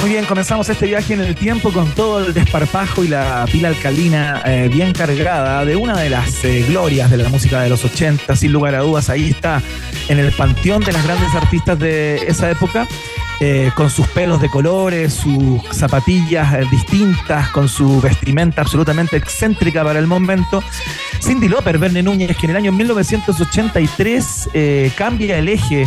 Muy bien, comenzamos este viaje en el tiempo con todo el desparpajo y la pila alcalina eh, bien cargada de una de las eh, glorias de la música de los 80, sin lugar a dudas. Ahí está en el panteón de las grandes artistas de esa época, eh, con sus pelos de colores, sus zapatillas distintas, con su vestimenta absolutamente excéntrica para el momento. Cindy Lauper, Verne Núñez, que en el año 1983 eh, cambia el eje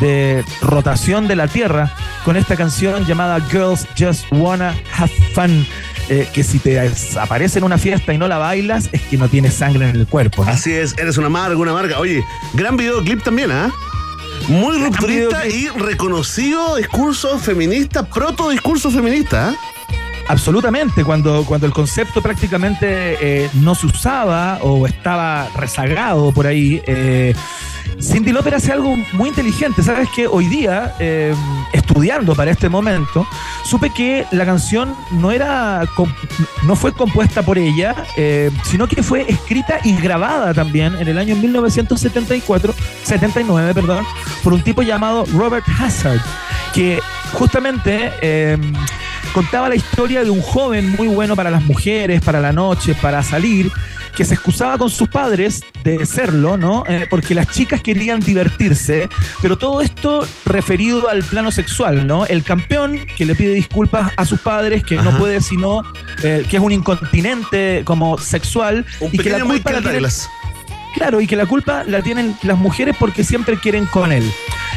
de rotación de la Tierra con esta canción llamada Girls Just Wanna Have Fun. eh, que si te aparece en una fiesta y no la bailas, es que no tienes sangre en el cuerpo. ¿no? Así es, eres una amarga, una marca. Oye, gran videoclip también, ¿ah? Muy rupturista y reconocido discurso feminista, proto discurso feminista. ¿ah? Absolutamente, cuando, cuando el concepto prácticamente eh, no se usaba o estaba rezagado por ahí, eh, Cindy Lauper hace algo muy inteligente. Sabes que hoy día, eh, estudiando para este momento, supe que la canción no era no fue compuesta por ella, sino que fue escrita y grabada también en el año 1974, 79, perdón, por un tipo llamado Robert Hazard, que justamente contaba la historia de un joven muy bueno para las mujeres, para la noche, para salir, que se excusaba con sus padres de serlo, ¿no? Eh, porque las chicas querían divertirse, pero todo esto referido al plano sexual, ¿no? El campeón que le pide disculpas a sus padres, que no puede sino, eh, que es un incontinente como sexual, y que la culpa la tienen, Claro, y que la culpa la tienen las mujeres porque siempre quieren con él.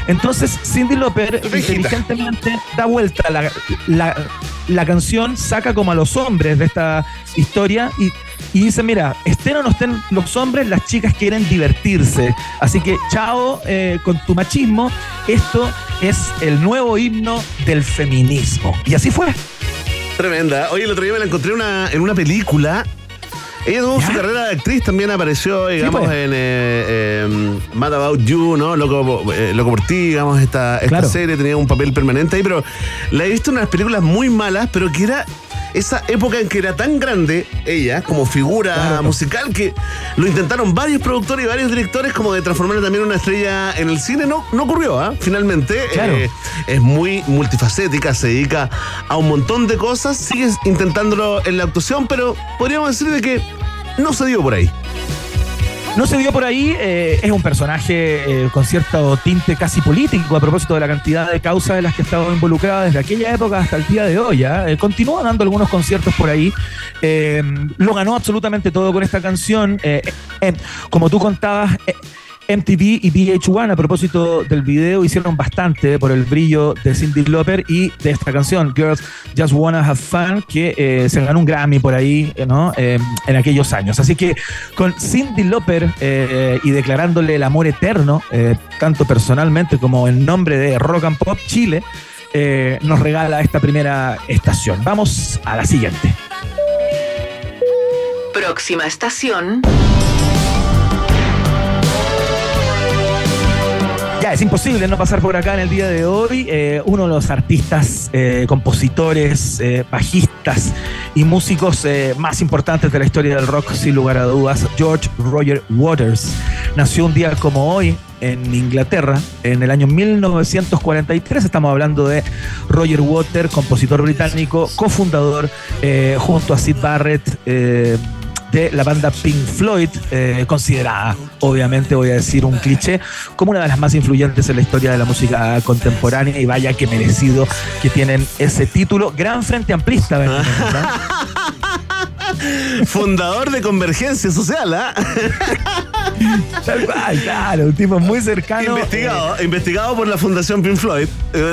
Entonces, Cindy Lauper inteligentemente da vuelta la, la, la canción, saca como a los hombres de esta historia y y dice, mira, estén o no estén los hombres, las chicas quieren divertirse. Así que chao eh, con tu machismo, esto es el nuevo himno del feminismo. Y así fue. Tremenda. Oye, el otro día me la encontré una, en una película. Ella tuvo su carrera de actriz, también apareció, digamos, pues. en eh, em, Mad About You, ¿no? Loco, eh, Loco por ti, digamos, esta, esta Claro. serie tenía un papel permanente ahí, pero la he visto en unas películas muy malas, pero que era esa época en que era tan grande ella como figura musical que lo intentaron varios productores y varios directores como de transformarla también en una estrella en el cine. No, no ocurrió, ¿ah? Finalmente. Claro. eh, es muy multifacética, se dedica a un montón de cosas, sigue intentándolo en la actuación, pero podríamos decir de que no se dio por ahí. No se dio por ahí, eh, es un personaje eh, con cierto tinte casi político a propósito de la cantidad de causas en las que ha estado involucrada desde aquella época hasta el día de hoy. ¿ah? Eh, continúa dando algunos conciertos por ahí. Eh, lo ganó absolutamente todo con esta canción. Como tú contabas, MTV y VH1 a propósito del video hicieron bastante por el brillo de Cindy Lauper y de esta canción, Girls Just Wanna Have Fun, que eh, se ganó un Grammy por ahí eh, ¿no? Eh, en aquellos años. Así que con Cindy Lauper eh, y declarándole el amor eterno, tanto personalmente como en nombre de Rock and Pop Chile, nos regala esta primera estación. Vamos a la siguiente. Próxima estación. Ya, es imposible no pasar por acá en el día de hoy. Eh, uno de los artistas, eh, compositores, eh, bajistas y músicos más importantes de la historia del rock, sin lugar a dudas, George Roger Waters. Nació un día como hoy en Inglaterra, en el año 1943. Estamos hablando de Roger Waters, compositor británico, cofundador junto a Sid Barrett. De la banda Pink Floyd, eh, considerada, obviamente voy a decir un cliché, como una de las más influyentes en la historia de la música contemporánea y vaya que merecido que tienen ese título. Gran frente amplista, ¿verdad? Fundador de Convergencia Social, ¿ah? Tal cual, claro, un tipo muy cercano. Investigado, investigado por la Fundación Pink Floyd.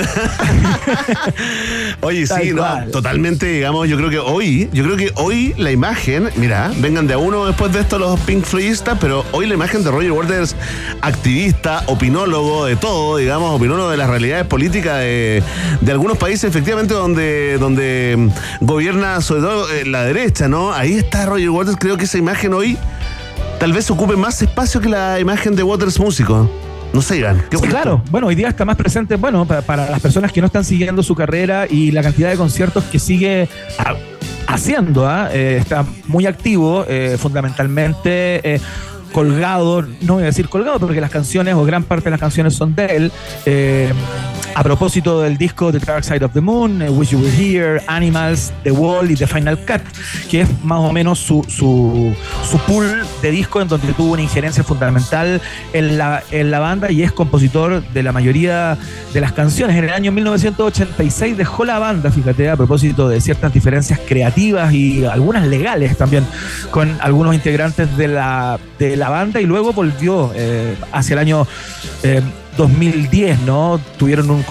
Oye, Tal sí, no, totalmente, digamos, yo creo que hoy, yo creo que hoy la imagen, mira, vengan de a uno después de esto los Pink Floydistas, pero hoy la imagen de Roger Waters, activista, opinólogo de todo, digamos, opinólogo de las realidades políticas de, de algunos países, efectivamente, donde, donde mm, gobierna sobre todo eh, la derecha, ¿no? Ahí está Roger Waters, creo que esa imagen hoy tal vez ocupe más espacio que la imagen de Waters músico. No sé, Iván. ¿qué Sí, claro, bueno, hoy día está más presente, bueno, pa- para, las personas que no están siguiendo su carrera y la cantidad de conciertos que sigue ha- haciendo, ¿ah? Eh, está muy activo, eh, fundamentalmente eh, colgado, no voy a decir colgado porque las canciones o gran parte de las canciones son de él. eh, a propósito del disco The Dark Side of the Moon, eh, Wish You Were Here, Animals, The Wall y The Final Cut, que es más o menos su, su, su pool de disco en donde tuvo una injerencia fundamental en la, en la banda y es compositor de la mayoría de las canciones. En el año 1986 dejó la banda, fíjate, a propósito de ciertas diferencias creativas y algunas legales también con algunos integrantes de la, de la banda y luego volvió eh, hacia el año eh, 2010, ¿no? Tuvieron un,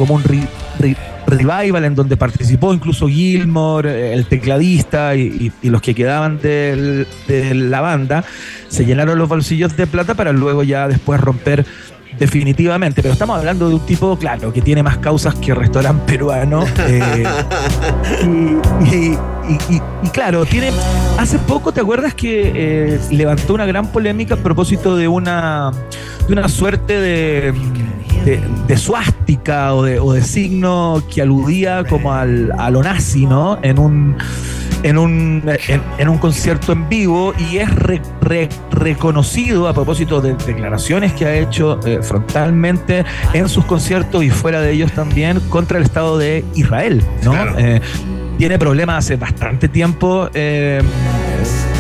re- revival en donde participó incluso Gilmore, eh, el tecladista y, y- y los que quedaban de la banda, se llenaron los bolsillos de plata para luego ya después romper definitivamente. Pero estamos hablando de un tipo, claro, que tiene más causas que restaurante peruano. eh, y- y claro, tiene. Hace poco, ¿te acuerdas que eh, levantó una gran polémica a propósito de una, de una suerte de, de, de suástica o de, o de signo que aludía como al, a lo nazi, ¿no? En un. En un, en, en un concierto en vivo y es re- re- reconocido a propósito de declaraciones que ha hecho eh, frontalmente en sus conciertos y fuera de ellos también contra el Estado de Israel, ¿no? Claro. Eh, tiene problemas hace bastante tiempo. eh,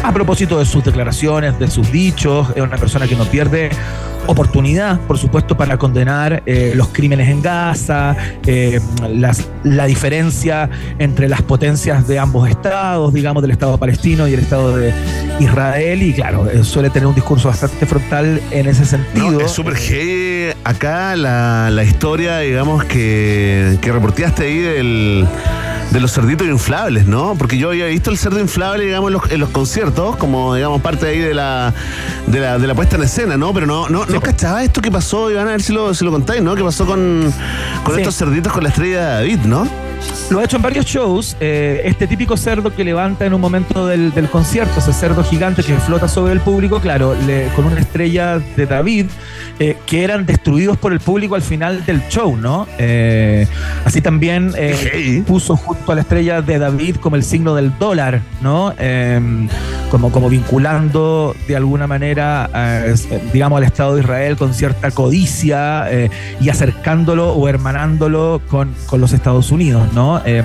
a propósito de sus declaraciones, de sus dichos, es una persona que no pierde oportunidad, por supuesto, para condenar eh, los crímenes en Gaza, eh, la diferencia entre las potencias de ambos estados, digamos, del Estado palestino y el Estado de Israel, y claro, eh, suele tener un discurso bastante frontal en ese sentido. No, es súper acá la, la historia, digamos, que, que ahí del, de los cerditos inflables, ¿no? Porque yo había visto el cerdo inflable, digamos, en los, en los conciertos, como, digamos, parte ahí de la, de la, de la puesta en escena, ¿no? Pero no, no, no cachaba esto que pasó, Iván, a ver si lo, si lo contáis, ¿no? ¿Qué pasó con, con Sí. estos cerditos con la estrella de David, ¿no? Lo ha hecho en varios shows. eh, este típico cerdo que levanta en un momento del, del concierto, ese cerdo gigante que flota sobre el público, claro, le- con una estrella de David, eh, que eran destruidos por el público al final del show, ¿no? Eh, así también eh, puso junto a la estrella de David como el signo del dólar, ¿no? Eh, como, como vinculando de alguna manera, eh, digamos, al Estado de Israel con cierta codicia eh, y acercándolo o hermanándolo con, con los Estados Unidos, ¿no? De-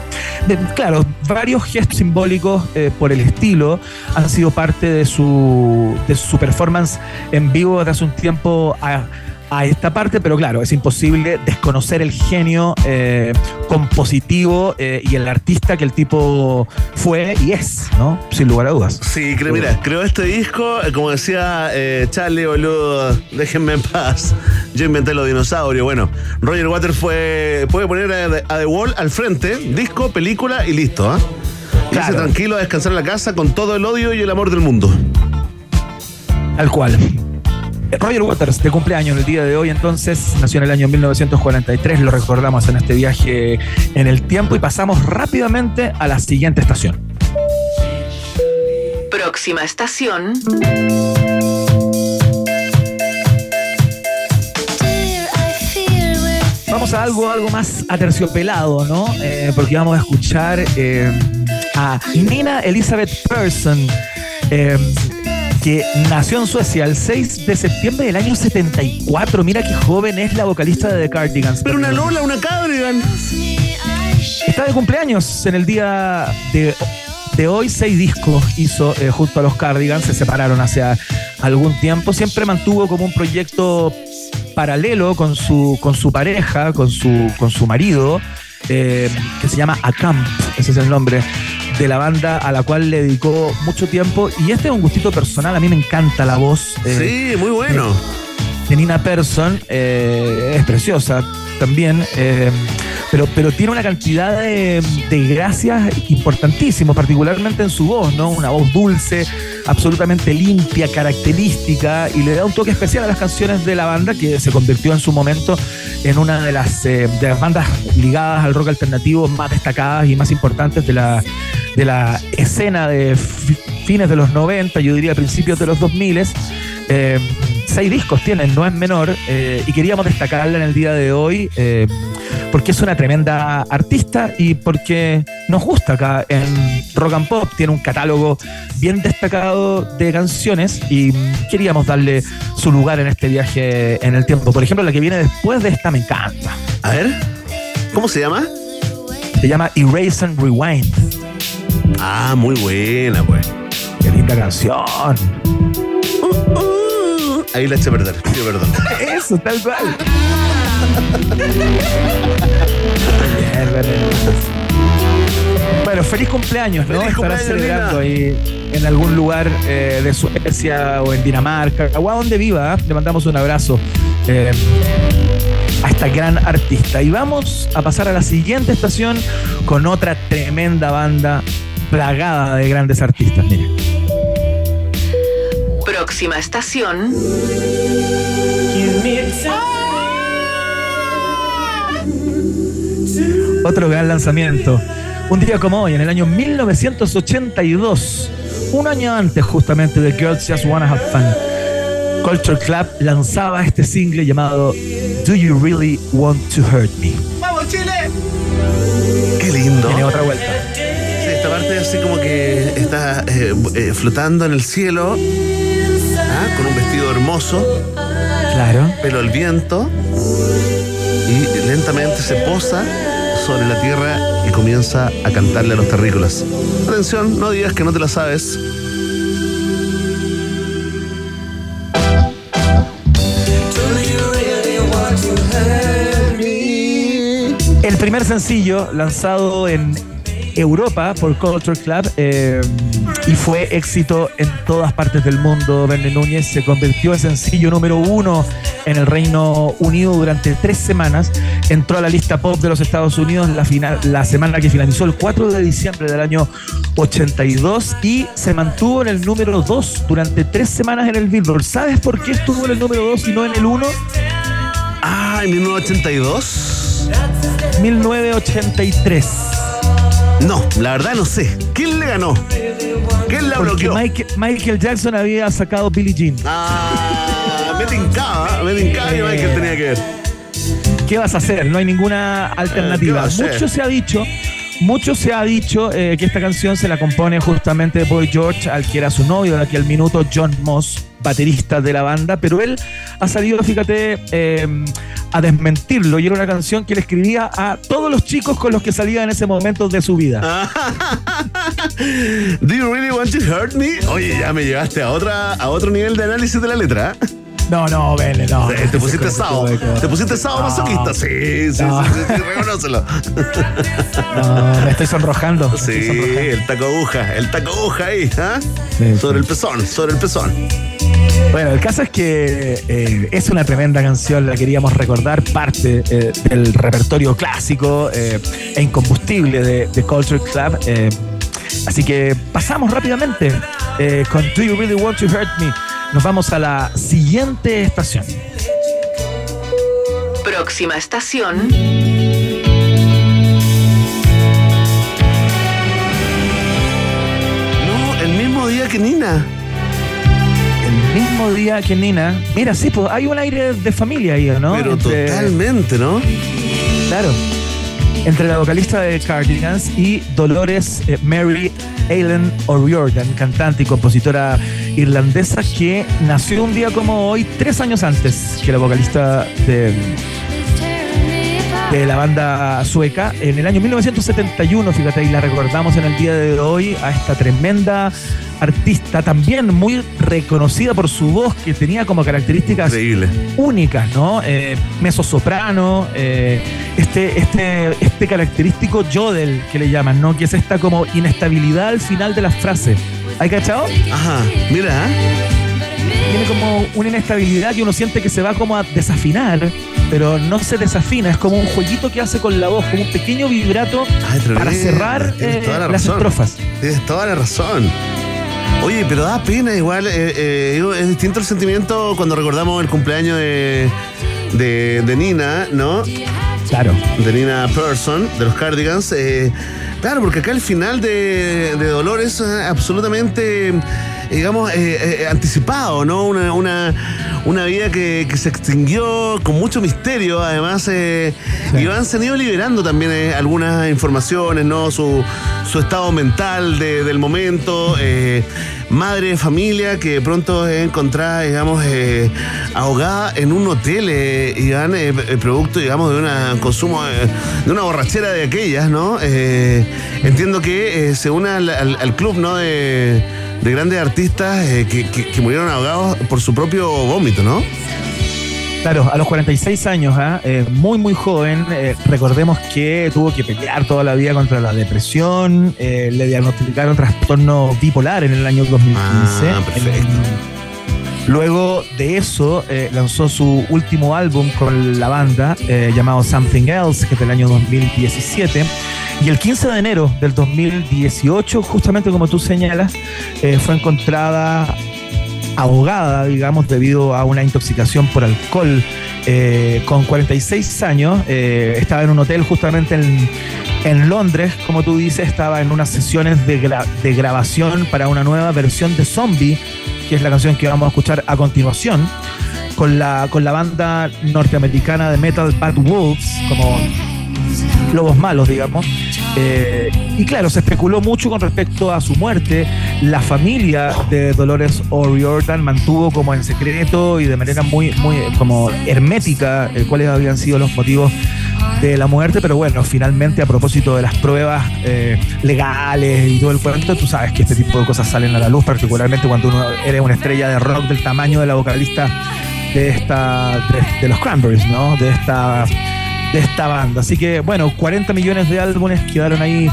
claro, varios gestos simbólicos por el estilo han sido parte de su, de su performance en vivo desde hace un tiempo a, a esta parte, pero claro, es imposible desconocer el genio eh, compositivo eh, y el artista que el tipo fue y es, ¿no? Sin lugar a dudas. Sí, creo, mira, creo este disco, eh, como decía eh, Charlie, boludo, déjenme en paz. Yo inventé los dinosaurios. Bueno, Roger Waters fue. Puede poner a, a The Wall al frente, disco, película y listo, ¿ah? Irse tranquilo a descansar en la casa con todo el odio y el amor del mundo. Tal cual. Roger Waters, de cumpleaños el día de hoy, entonces, nació en el año 1943, lo recordamos en este viaje en el tiempo y pasamos rápidamente a la siguiente estación. Próxima estación. Vamos a algo, algo más aterciopelado, ¿no? Eh, porque vamos a escuchar eh, a Nina Elizabeth Persson, eh, que nació en Suecia el 6 de septiembre del año 74. Mira qué joven es la vocalista de The Cardigans. Pero una Lola, una Cabrigan. Está de cumpleaños en el día de, de hoy. Seis discos hizo eh, junto a los Cardigans. Se separaron hace algún tiempo. Siempre mantuvo como un proyecto paralelo con su, con su pareja, con su, con su marido, eh, que se llama Acamp. Ese es el nombre de la banda a la cual le dedicó mucho tiempo. Y este es un gustito personal. A mí me encanta la voz. eh, Sí, muy bueno. de Nina Persson eh, es preciosa también, eh, pero, pero tiene una cantidad de, de gracias importantísimos, particularmente en su voz, ¿no? Una voz dulce, absolutamente limpia, característica, y le da un toque especial a las canciones de la banda que se convirtió en su momento en una de las, eh, de las bandas ligadas al rock alternativo más destacadas y más importantes de la, de la escena de fi- fines de los 90, yo diría principios de los 2000. Eh, seis discos tienen, no es menor, eh, y queríamos destacarla en el día de hoy eh, porque es una tremenda artista y porque nos gusta acá en Rock and Pop. Tiene un catálogo bien destacado de canciones y queríamos darle su lugar en este viaje en el tiempo. Por ejemplo, la que viene después de esta me encanta. A ver, ¿cómo se llama? Se llama Erase and Rewind. Ah, muy buena, pues. Qué linda canción. Ahí la eché a perder, perdón. Eso, tal cual. Bien, bien. Bueno, feliz cumpleaños, ¿no? Feliz Estarás cumpleaños, celebrando ahí en algún lugar eh, de Suecia o en Dinamarca o a donde viva. ¿eh? Le mandamos un abrazo eh, a esta gran artista. Y vamos a pasar a la siguiente estación con otra tremenda banda plagada de grandes artistas. Mire. Próxima estación. Otro gran lanzamiento. Un día como hoy, en el año 1982, un año antes justamente de Girls Just Wanna Have Fun, Culture Club lanzaba este single llamado Do You Really Want to Hurt Me? ¡Vamos, Chile! Qué lindo. Tiene otra vuelta. Esta parte así como que está eh, eh, flotando en el cielo, ¿ah? con un vestido hermoso, Claro. pelo al viento, y lentamente se posa sobre la tierra y comienza a cantarle a los terrícolas. Atención, no digas que no te la sabes. El primer sencillo lanzado en Europa por Culture Club eh, y fue éxito en todas partes del mundo. Verne Núñez se convirtió en sencillo número uno en el Reino Unido durante tres semanas. Entró a la lista pop de los Estados Unidos la, final, la semana que finalizó el 4 de diciembre del año 82 y se mantuvo en el número 2 durante tres semanas en el Billboard. ¿Sabes por qué estuvo en el número 2 y no en el 1? Ah, en 1982. 1983. No, la verdad no sé. ¿Quién le ganó? ¿Quién la Porque bloqueó? Michael, Michael Jackson había sacado Billie Jean. Ah, me tincaba, me tincaba que Eh, Michael tenía que ver. ¿Qué vas a hacer? No hay ninguna Eh, ¿qué alternativa. hacer? Mucho se ha dicho, mucho se ha dicho eh, que esta canción se la compone justamente Boy George, al que era su novio de aquel minuto, John Moss, baterista de la banda, pero él ha salido, fíjate, eh, a desmentirlo y era una canción que le escribía a todos los chicos con los que salía en ese momento de su vida. Do you really want to hurt me? Oye, ya me llevaste a otra, a otro nivel de análisis de la letra. No, no, vele, no. Te pusiste sao. Te pusiste sao No. masoquista. Sí, sí, No. sí, sí, sí, reconócelo. No, me estoy sonrojando. me Sí, estoy sonrojando. el taco aguja, el taco aguja ahí, ¿ah? Sí, Sobre el pezón, sobre el pezón. Bueno, el caso es que eh, es una tremenda canción, la queríamos recordar, parte eh, del repertorio clásico eh, e incombustible de, de Culture Club. eh, así que pasamos rápidamente eh, con Do You Really Want to Hurt Me. Nos vamos a la siguiente estación. Próxima estación. No, el mismo día que Nina. Mismo día que Nina. Mira, sí, pues hay un aire de familia ahí, ¿no? Pero Entre- totalmente, ¿no? Claro. Entre la vocalista de Cardigans y Dolores eh, Mary Ailen O'Riordan, cantante y compositora irlandesa que nació un día como hoy, tres años antes que la vocalista de, de la banda sueca. En el año 1971, fíjate, y la recordamos en el día de hoy a esta tremenda artista, también muy reconocida por su voz, que tenía como características Increíble. únicas, ¿no? Eh, mezzo soprano, eh, este, este, este característico yodel que le llaman, ¿no? Que es esta como inestabilidad al final de las frases. ¿Hay cachado? Ajá, mira. Tiene como una inestabilidad que uno siente que se va como a desafinar, pero no se desafina, es como un jueguito que hace con la voz, como un pequeño vibrato Ay, para cerrar eh, las estrofas. Tienes toda la razón. Oye, pero da pena igual. eh, eh, es distinto el sentimiento cuando recordamos el cumpleaños de, de, de Nina, ¿no? Claro. De Nina Person, de los Cardigans. eh, claro, porque acá el final de, de Dolores es absolutamente, digamos, eh, eh, anticipado, ¿no? Una, una, una vida que, que se extinguió con mucho misterio, además. eh, Y van se han ido liberando también eh, algunas informaciones, ¿no? Su, su estado mental de- del momento. madre de familia que pronto es encontrada, digamos, ahogada en un hotel, y eh, eh, producto, digamos, de un consumo, de una borrachera de aquellas, ¿no? Entiendo que se une al, al- al club, ¿no? De, de grandes artistas eh, que, que- que murieron ahogados por su propio vómito, ¿no? Claro, a los 46 años, ¿ah? Eh, muy, muy joven. eh, recordemos que tuvo que pelear toda la vida contra la depresión. eh, le diagnosticaron trastorno bipolar en el año 2015. Ah, perfecto. En- Luego de eso, eh, lanzó su último álbum con la banda, eh, llamado Something Else, que es del año 2017. Y el 15 de enero del 2018, justamente como tú señalas, eh, fue encontrada ahogada, digamos, debido a una intoxicación por alcohol. Eh, con 46 años, estaba en un hotel justamente en, en Londres, como tú dices, estaba en unas sesiones de, gra- de grabación para una nueva versión de Zombie, que es la canción que vamos a escuchar a continuación, con la, con la banda norteamericana de metal Bad Wolves, como lobos malos, digamos. Eh, y claro, se especuló mucho con respecto a su muerte. La familia de Dolores O'Riordan mantuvo como en secreto y de manera muy, muy como hermética eh, cuáles habían sido los motivos de la muerte, pero bueno, finalmente a propósito de las pruebas eh, legales y todo el cuento, tú sabes que este tipo de cosas salen a la luz, particularmente cuando uno eres una estrella de rock del tamaño de la vocalista de esta de, los Cranberries, ¿no? De esta de esta banda. Así que bueno, 40 millones de álbumes quedaron ahí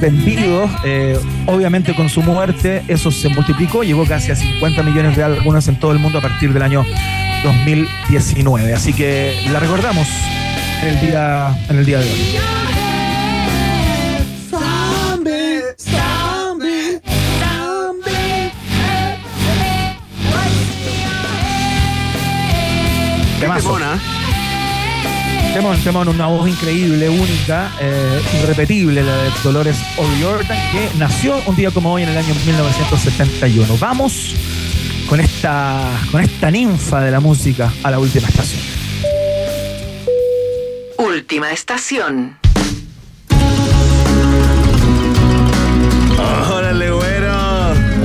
vendidos. Eh, obviamente con su muerte eso se multiplicó, llegó casi a 50 millones de álbumes en todo el mundo a partir del año 2019. Así que la recordamos en el día, en el día de hoy. Temazo. Temón, temón, una voz increíble, única, eh, irrepetible, la de Dolores O'Riordan, que nació un día como hoy en el año 1971. Vamos con esta, con esta ninfa de la música a la última estación. Última estación. Órale, güero.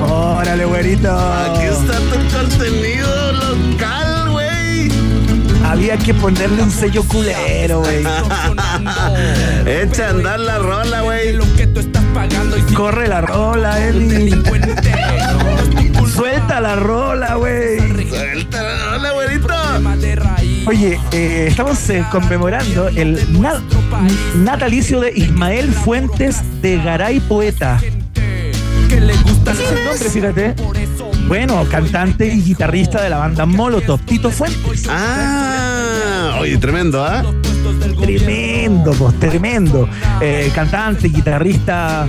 Órale, güerito. Aquí está tu contenido local, güey. Había que ponerle un sello culero, güey. Echa a andar la rola, güey. Corre la rola, Eli. Suelta la rola, güey. Oye, eh, estamos eh, conmemorando el na- natalicio de Ismael Fuentes de Garay Poeta. Ese es el nombre, fíjate. Bueno, cantante y guitarrista de la banda Molotov, Tito Fuentes. Ah, oye, tremendo, ¿ah? Tremendo, pues, tremendo. Eh, cantante, guitarrista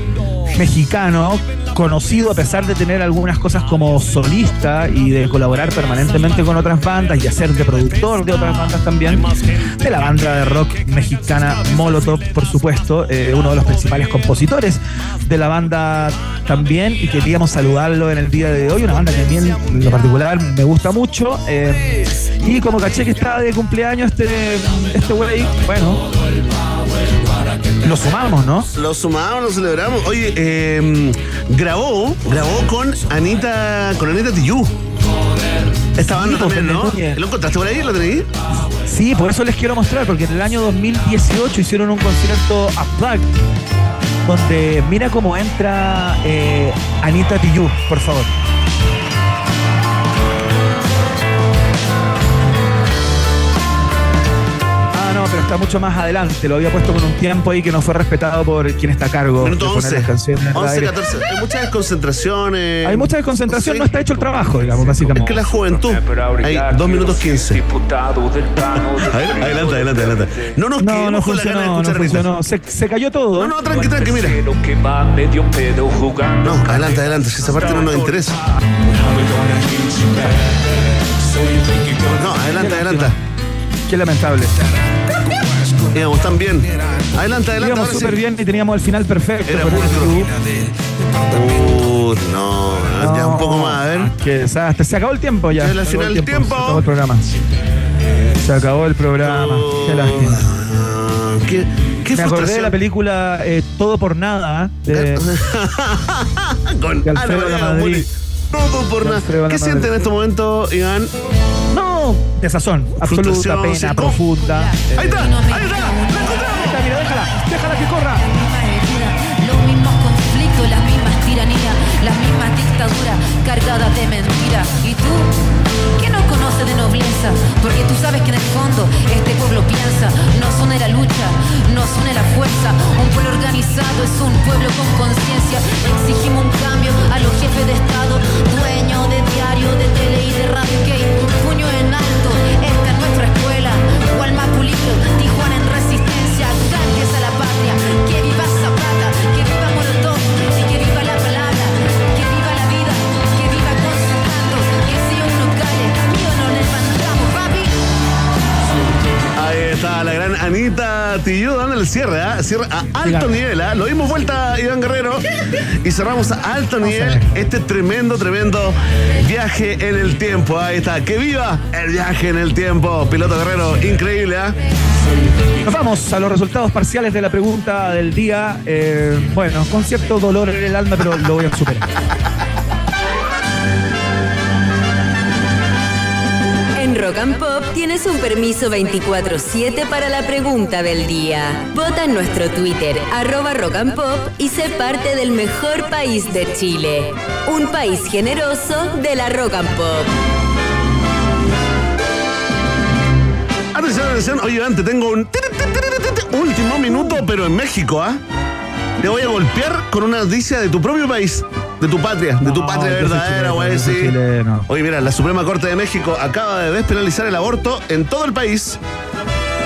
mexicano, conocido a pesar de tener algunas cosas como solista y de colaborar permanentemente con otras bandas y hacer de productor de otras bandas también. De la banda de rock mexicana Molotov, por supuesto, eh, uno de los principales compositores de la banda también y queríamos saludarlo en el día de hoy, una banda que a mí en lo particular me gusta mucho. eh, y como caché que está de cumpleaños este este güey, bueno, lo sumamos, ¿no? Lo sumamos, lo celebramos. Oye, eh, grabó, grabó con Anita, con Anita Tijoux. Esta banda pues, también, ¿no? ¿Lo encontraste por ahí? ¿Lo tenéis? Sí, por eso les quiero mostrar, porque en el año 2018 hicieron un concierto Unplugged, donde mira cómo entra eh, Anita Tijoux, por favor. No, pero está mucho más adelante. Lo había puesto con un tiempo ahí que no fue respetado por quien está a cargo Minuto de poner 11. las canciones. al 11, aire. 14. Hay muchas desconcentraciones. Hay mucha desconcentración, no está hecho el trabajo, digamos, básicamente. Es que la juventud. Hay 2 minutos 15. A ver, adelante, adelante, adelante. No nos No, no con la gana de funcionó, no funcionó. Se, se cayó todo. No, no, tranqui, tranqui, mira. No, adelante, adelante. Si esa parte no nos interesa. No, adelante, adelante. Qué lamentable. Íbamos tan bien. Adelante, adelante. Íbamos sí. súper bien y teníamos el final perfecto. Era pero Uh, no, ya un poco más, a ver. Qué desastre. Se acabó el tiempo ya. La Se acabó el del tiempo. Se acabó el programa. Se acabó el programa. Qué lástima. ¿Qué, qué Me acordé de la película eh, Todo por Nada de, Con de Alfredo Lamadrid. Todo por nada. ¿Qué siente en este momento, Iván? No, desazón. Absoluta Frustración, pena profunda. Eh, Ahí está, ahí está. ahí está, mira, déjala. Déjala que corra. Los mismos conflictos, las mismas tiranías, las mismas dictaduras cargadas de mentiras. ¿Y tú? ¿Qué no conoces de nobleza? Porque tú sabes que en el fondo este pueblo piensa, nos une la lucha, nos une la fuerza. Un pueblo organizado es un pueblo con conciencia. Exigimos un cambio a los jefes de Estado, dueños de diario, de tele y de radio. Que Anita Tillú dando el cierre, ¿ah? Cierre a alto nivel, ¿ah? Lo dimos vuelta, Iván Guerrero. Y cerramos a alto nivel este tremendo, tremendo viaje en el tiempo. Ahí está. ¡Que viva el viaje en el tiempo! Piloto Guerrero, increíble, ¿ah? Nos vamos a los resultados parciales de la pregunta del día. Eh, bueno, con cierto dolor en el alma, pero lo voy a superar. Rock and Pop tienes un permiso 24-7 para la pregunta del día. Vota en nuestro Twitter, arroba Rock and Pop, y sé parte del mejor país de Chile. Un país generoso de la Rock and Pop. Atención, atención. Oye, antes tengo un último minuto, pero en México, ¿ah? Te voy a golpear con una noticia de tu propio país, de tu patria, de tu No, patria verdadera, güey, sí. Oye, mira, la Suprema Corte de México acaba de despenalizar el aborto en todo el país.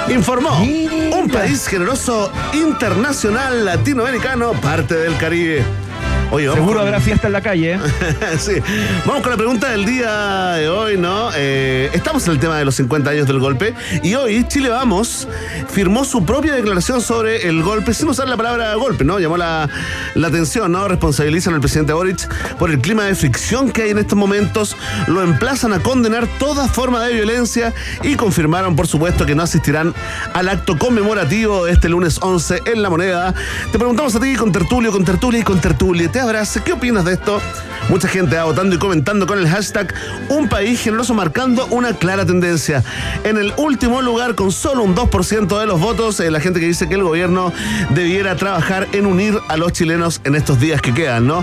Informó un país generoso internacional latinoamericano, parte del Caribe. Oye, Seguro con- habrá fiesta en la calle. ¿eh? sí. Vamos con la pregunta del día de hoy, ¿no? Eh, estamos en el tema de los 50 años del golpe y hoy Chile Vamos firmó su propia declaración sobre el golpe sin usar la palabra golpe, ¿no? Llamó la, la atención, ¿no? Responsabilizan al presidente Boric por el clima de fricción que hay en estos momentos, lo emplazan a condenar toda forma de violencia y confirmaron, por supuesto, que no asistirán al acto conmemorativo de este lunes 11 en La Moneda. Te preguntamos a ti, con tertulio, con tertulia y con tertulia, te ¿qué opinas de esto? Mucha gente va votando y comentando con el hashtag Un país generoso marcando una clara tendencia. En el último lugar, con solo un 2% de los votos, eh, la gente que dice que el gobierno debiera trabajar en unir a los chilenos en estos días que quedan, ¿no?